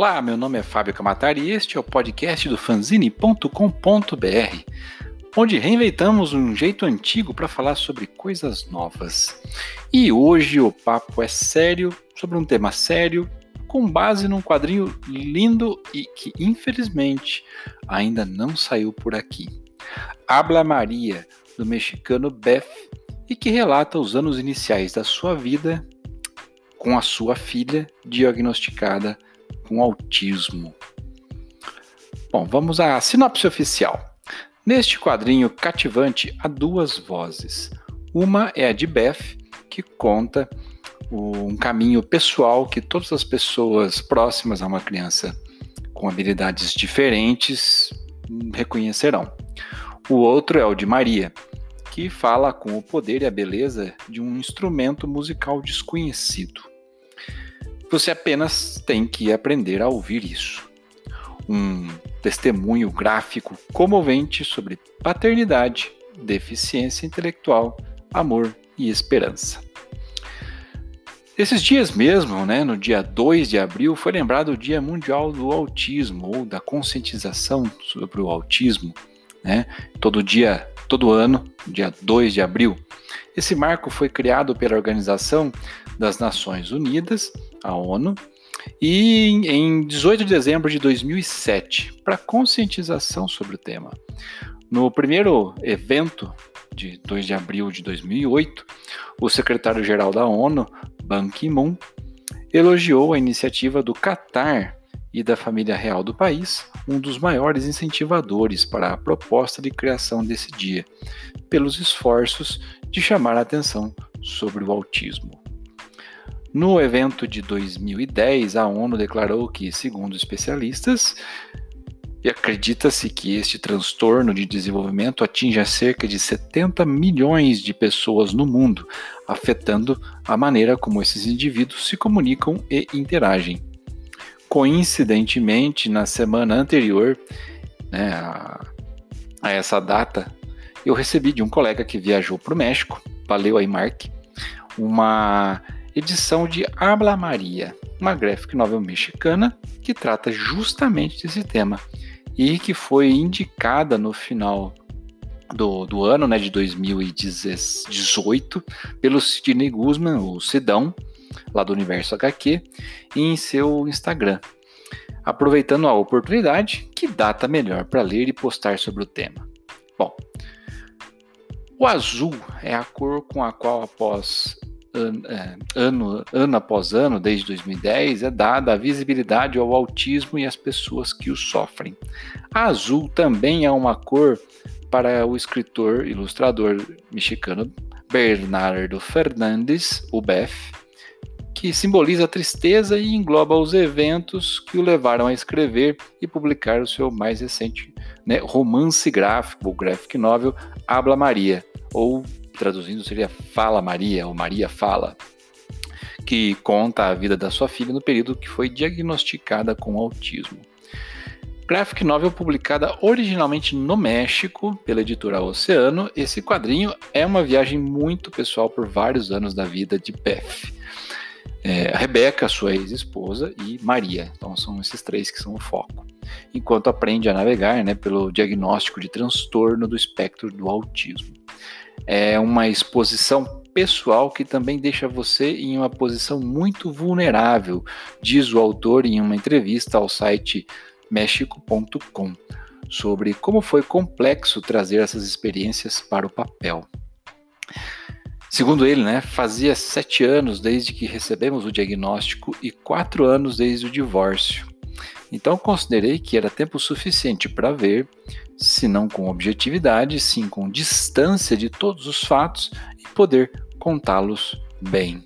Olá, meu nome é Fábio Camatari e este é o podcast do fanzine.com.br, onde reinventamos um jeito antigo para falar sobre coisas novas. E hoje o papo é sério, sobre um tema sério, com base num quadrinho lindo e que infelizmente ainda não saiu por aqui. Habla Maria, do mexicano Beth, e que relata os anos iniciais da sua vida com a sua filha diagnosticada com autismo. Bom, vamos à sinopse oficial. Neste quadrinho cativante há duas vozes. Uma é a de Beth, que conta um caminho pessoal que todas as pessoas próximas a uma criança com habilidades diferentes reconhecerão. O outro é o de Maria, que fala com o poder e a beleza de um instrumento musical desconhecido. Você apenas tem que aprender a ouvir isso. Um testemunho gráfico comovente sobre paternidade, deficiência intelectual, amor e esperança. Esses dias mesmo, né, no dia 2 de abril, foi lembrado o Dia Mundial do Autismo ou da conscientização sobre o autismo, né? Todo dia, todo ano, dia 2 de abril. Esse marco foi criado pela Organização das Nações Unidas, a ONU, e em 18 de dezembro de 2007, para conscientização sobre o tema. No primeiro evento de 2 de abril de 2008, o secretário-geral da ONU, Ban Ki-moon, elogiou a iniciativa do Catar e da família real do país, um dos maiores incentivadores para a proposta de criação desse dia, pelos esforços de chamar a atenção sobre o autismo. No evento de 2010, a ONU declarou que, segundo especialistas, acredita-se que este transtorno de desenvolvimento atinge cerca de 70 milhões de pessoas no mundo, afetando a maneira como esses indivíduos se comunicam e interagem. Coincidentemente, na semana anterior né, a, a essa data, eu recebi de um colega que viajou para o México, valeu aí Mark, uma edição de Habla Maria, uma graphic novel mexicana que trata justamente desse tema e que foi indicada no final do, do ano né, de 2018 pelo Sidney Guzman, o Sidão, lá do Universo HQ, em seu Instagram. Aproveitando a oportunidade, que data melhor para ler e postar sobre o tema? Bom, o azul é a cor com a qual, após ano, é, ano, ano após ano, desde 2010, é dada a visibilidade ao autismo e às pessoas que o sofrem. A azul também é uma cor para o escritor ilustrador mexicano Bernardo Fernandes, o BEF, que simboliza a tristeza e engloba os eventos que o levaram a escrever e publicar o seu mais recente né, romance gráfico, o graphic novel Habla Maria, ou traduzindo seria Fala Maria, ou Maria Fala, que conta a vida da sua filha no período que foi diagnosticada com autismo. Graphic novel publicada originalmente no México pela editora Oceano, esse quadrinho é uma viagem muito pessoal por vários anos da vida de Beth. É, Rebeca, sua ex-esposa, e Maria. Então são esses três que são o foco. Enquanto aprende a navegar né, pelo diagnóstico de transtorno do espectro do autismo é uma exposição pessoal que também deixa você em uma posição muito vulnerável, diz o autor em uma entrevista ao site mexico.com sobre como foi complexo trazer essas experiências para o papel. Segundo ele, né, fazia sete anos desde que recebemos o diagnóstico e quatro anos desde o divórcio. Então considerei que era tempo suficiente para ver, se não com objetividade, sim com distância de todos os fatos e poder contá-los bem.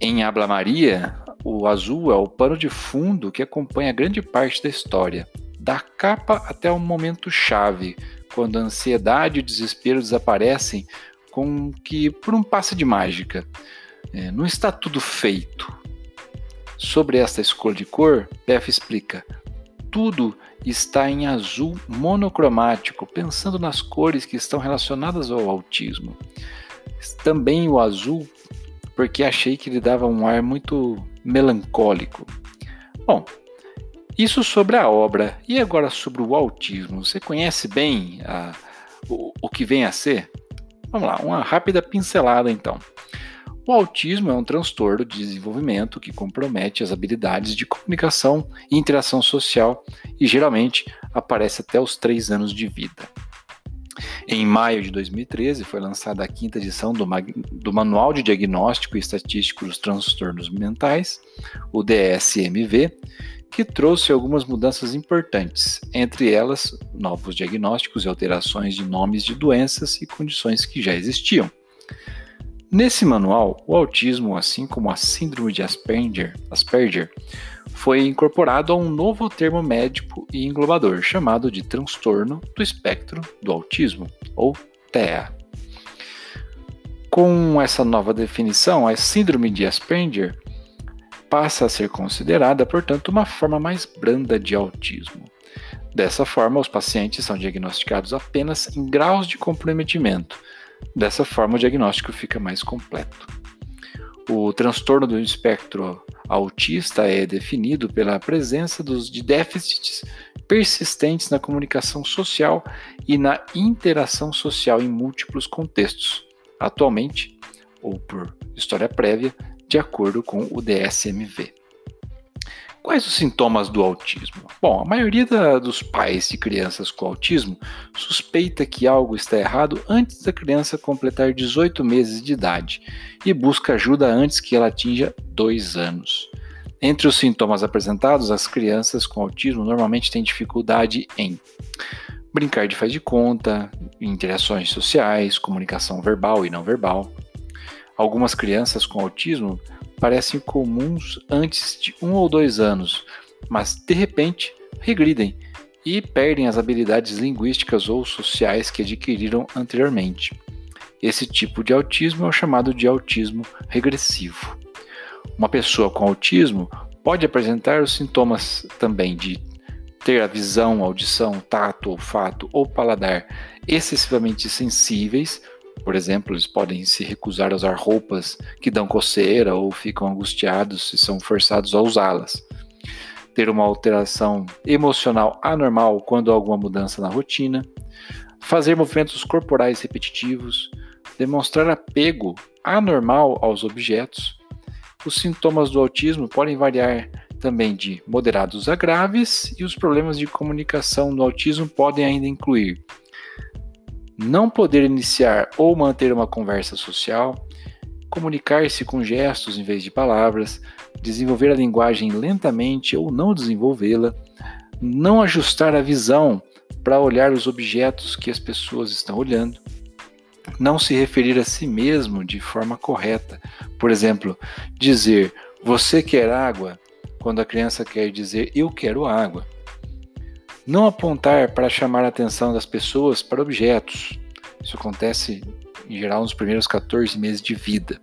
Em Habla Maria, o azul é o pano de fundo que acompanha grande parte da história, da capa até o momento chave, quando a ansiedade e o desespero desaparecem com que por um passe de mágica. É, não está tudo feito. Sobre esta escolha de cor, Beth explica: tudo está em azul monocromático, pensando nas cores que estão relacionadas ao autismo. Também o azul, porque achei que ele dava um ar muito melancólico. Bom, isso sobre a obra. E agora sobre o autismo. Você conhece bem a, o, o que vem a ser? Vamos lá, uma rápida pincelada então. O autismo é um transtorno de desenvolvimento que compromete as habilidades de comunicação e interação social e geralmente aparece até os 3 anos de vida. Em maio de 2013 foi lançada a quinta edição do, do Manual de Diagnóstico e Estatístico dos Transtornos Mentais, o DSMV, que trouxe algumas mudanças importantes, entre elas novos diagnósticos e alterações de nomes de doenças e condições que já existiam. Nesse manual, o autismo, assim como a síndrome de Asperger, Asperger, foi incorporado a um novo termo médico e englobador chamado de transtorno do espectro do autismo, ou TEA. Com essa nova definição, a síndrome de Asperger passa a ser considerada, portanto, uma forma mais branda de autismo. Dessa forma, os pacientes são diagnosticados apenas em graus de comprometimento. Dessa forma, o diagnóstico fica mais completo. O transtorno do espectro autista é definido pela presença dos, de déficits persistentes na comunicação social e na interação social em múltiplos contextos. Atualmente, ou por história prévia, de acordo com o DSMV. Quais os sintomas do autismo? Bom, a maioria da, dos pais de crianças com autismo suspeita que algo está errado antes da criança completar 18 meses de idade e busca ajuda antes que ela atinja 2 anos. Entre os sintomas apresentados, as crianças com autismo normalmente têm dificuldade em brincar de faz de conta, interações sociais, comunicação verbal e não verbal, Algumas crianças com autismo parecem comuns antes de um ou dois anos, mas de repente regridem e perdem as habilidades linguísticas ou sociais que adquiriram anteriormente. Esse tipo de autismo é o chamado de autismo regressivo. Uma pessoa com autismo pode apresentar os sintomas também de ter a visão, audição, tato, olfato ou paladar excessivamente sensíveis por exemplo, eles podem se recusar a usar roupas que dão coceira ou ficam angustiados se são forçados a usá-las. Ter uma alteração emocional anormal quando há alguma mudança na rotina. Fazer movimentos corporais repetitivos. Demonstrar apego anormal aos objetos. Os sintomas do autismo podem variar também de moderados a graves e os problemas de comunicação do autismo podem ainda incluir não poder iniciar ou manter uma conversa social, comunicar-se com gestos em vez de palavras, desenvolver a linguagem lentamente ou não desenvolvê-la, não ajustar a visão para olhar os objetos que as pessoas estão olhando, não se referir a si mesmo de forma correta. Por exemplo, dizer você quer água quando a criança quer dizer eu quero água. Não apontar para chamar a atenção das pessoas para objetos. Isso acontece em geral nos primeiros 14 meses de vida.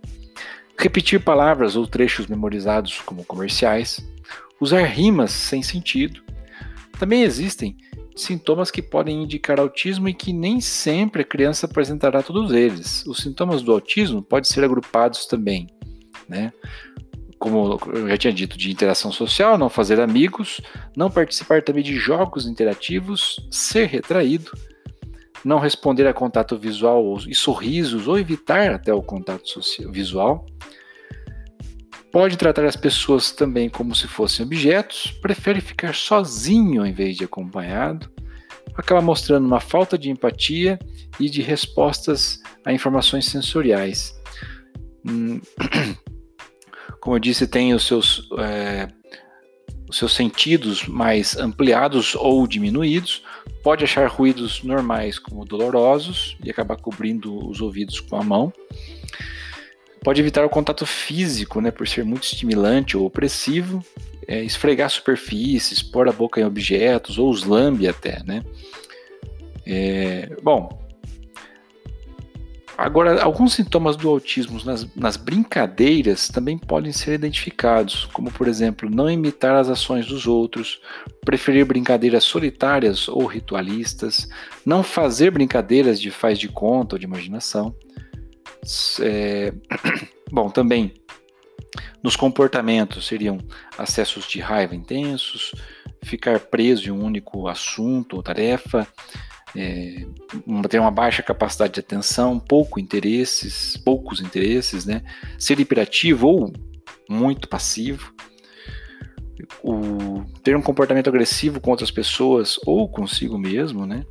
Repetir palavras ou trechos memorizados como comerciais. Usar rimas sem sentido. Também existem sintomas que podem indicar autismo e que nem sempre a criança apresentará todos eles. Os sintomas do autismo podem ser agrupados também, né? Como eu já tinha dito, de interação social, não fazer amigos, não participar também de jogos interativos, ser retraído, não responder a contato visual e sorrisos ou evitar até o contato social, visual. Pode tratar as pessoas também como se fossem objetos, prefere ficar sozinho em vez de acompanhado, acaba mostrando uma falta de empatia e de respostas a informações sensoriais. Hum, como eu disse, tem os seus, é, os seus sentidos mais ampliados ou diminuídos, pode achar ruídos normais como dolorosos e acabar cobrindo os ouvidos com a mão. Pode evitar o contato físico, né, por ser muito estimulante ou opressivo, é, esfregar superfícies, pôr a boca em objetos ou os lambe até, né. É, bom, Agora, alguns sintomas do autismo nas, nas, brincadeiras também podem ser identificados, como, por exemplo, não imitar as ações dos outros, preferir brincadeiras solitárias ou ritualistas, não fazer brincadeiras de faz de conta ou de imaginação. É... Bom, também Nos comportamentos seriam acessos de raiva intensos, ficar preso em um único assunto ou tarefa, é, ter uma baixa capacidade de atenção, pouco interesses, poucos interesses, né? Ser hiperativo ou muito passivo, o, ter um comportamento agressivo com outras pessoas ou consigo mesmo, né?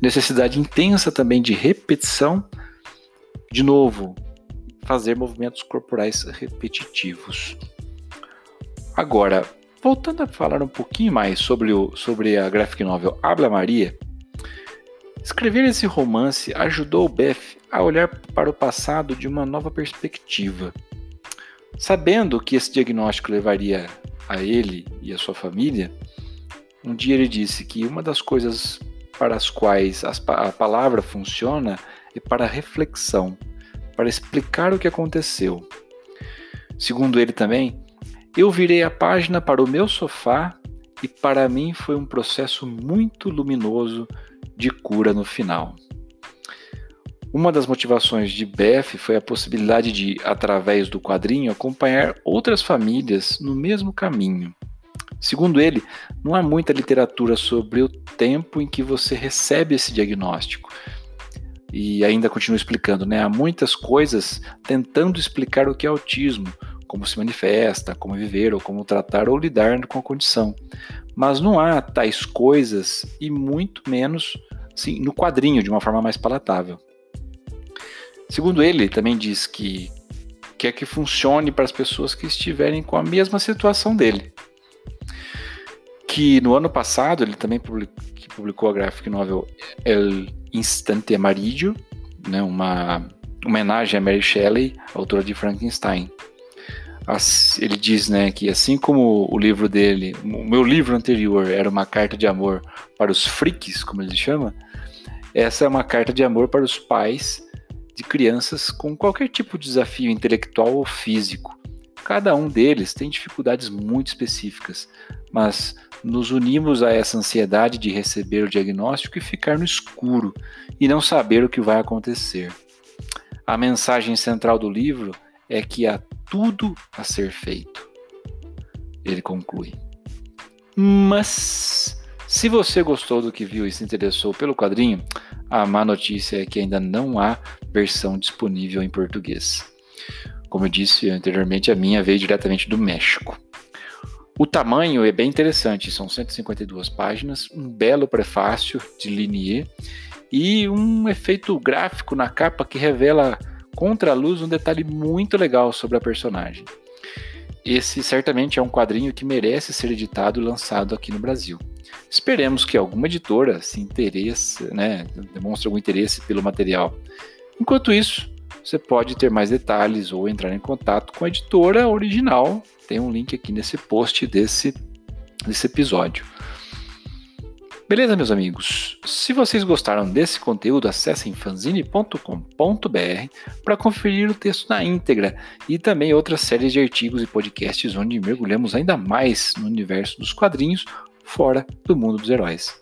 Necessidade intensa também de repetição, de novo, fazer movimentos corporais repetitivos. Agora, voltando a falar um pouquinho mais sobre, o, sobre a graphic novel Habla Maria, escrever esse romance ajudou Beth a olhar para o passado de uma nova perspectiva. Sabendo que esse diagnóstico levaria a ele e a sua família, um dia ele disse que uma das coisas para as quais a palavra funciona é para reflexão, para explicar o que aconteceu. Segundo ele também, eu virei a página para o meu sofá e para mim foi um processo muito luminoso de cura no final. Uma das motivações de Beth foi a possibilidade de, através do quadrinho, acompanhar outras famílias no mesmo caminho. Segundo ele, não há muita literatura sobre o tempo em que você recebe esse diagnóstico. E ainda continua explicando, né? Há muitas coisas tentando explicar o que é autismo, como se manifesta, como viver, ou como tratar ou lidar com a condição. Mas não há tais coisas e muito menos sim, no quadrinho, de uma forma mais palatável. Segundo ele, também diz que quer que funcione para as pessoas que estiverem com a mesma situação dele. Que no ano passado ele também publicou, a graphic novel El Instante Amarillo, né, uma homenagem a Mary Shelley, autora de Frankenstein. Ele diz né, que assim como o livro dele, o meu livro anterior era uma carta de amor para os freaks, como ele chama, essa é uma carta de amor para os pais de crianças com qualquer tipo de desafio intelectual ou físico. Cada um deles tem dificuldades muito específicas, mas nos unimos a essa ansiedade de receber o diagnóstico e ficar no escuro e não saber o que vai acontecer. A mensagem central do livro é que há tudo a ser feito. Ele conclui. Mas se você gostou do que viu e se interessou pelo quadrinho, a má notícia é que ainda não há versão disponível em português. Como eu disse anteriormente, a minha veio diretamente do México. O tamanho é bem interessante, são 152 páginas, um belo prefácio de Linier e um efeito gráfico na capa que revela contra a luz um detalhe muito legal sobre a personagem. Esse certamente é um quadrinho que merece ser editado e lançado aqui no Brasil. Esperemos que alguma editora se interesse, né, demonstre algum interesse pelo material. Enquanto isso, você pode ter mais detalhes ou entrar em contato com a editora original. Tem um link aqui nesse post desse, desse episódio. Beleza, meus amigos? Se vocês gostaram desse conteúdo, acessem fanzine.com.br para conferir o texto na íntegra e também outras séries de artigos e podcasts onde mergulhamos ainda mais no universo dos quadrinhos fora do mundo dos heróis.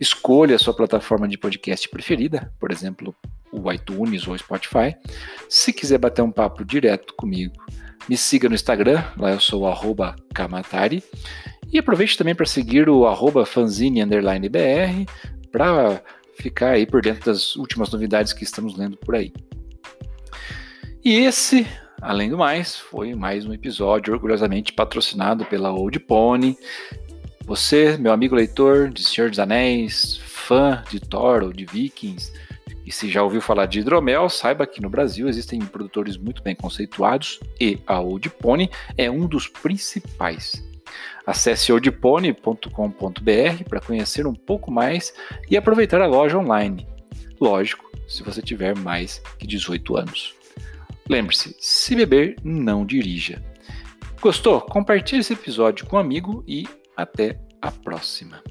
Escolha a sua plataforma de podcast preferida, por exemplo, o iTunes ou o Spotify. Se quiser bater um papo direto comigo, me siga no Instagram, lá eu sou o Kamatari. E aproveite também para seguir o arroba fanzine_br para ficar aí por dentro das últimas novidades que estamos lendo por aí. E esse, além do mais, foi mais um episódio orgulhosamente patrocinado pela Old Pony. Você, meu amigo leitor de Senhor dos Anéis, fã de Thor ou de Vikings, e se já ouviu falar de hidromel, saiba que no Brasil existem produtores muito bem conceituados e a Old Pony é um dos principais. Acesse odipone.com.br para conhecer um pouco mais e aproveitar a loja online. Lógico, se você tiver mais que 18 anos. Lembre-se, se beber, não dirija. Gostou? Compartilhe esse episódio com um amigo e até a próxima.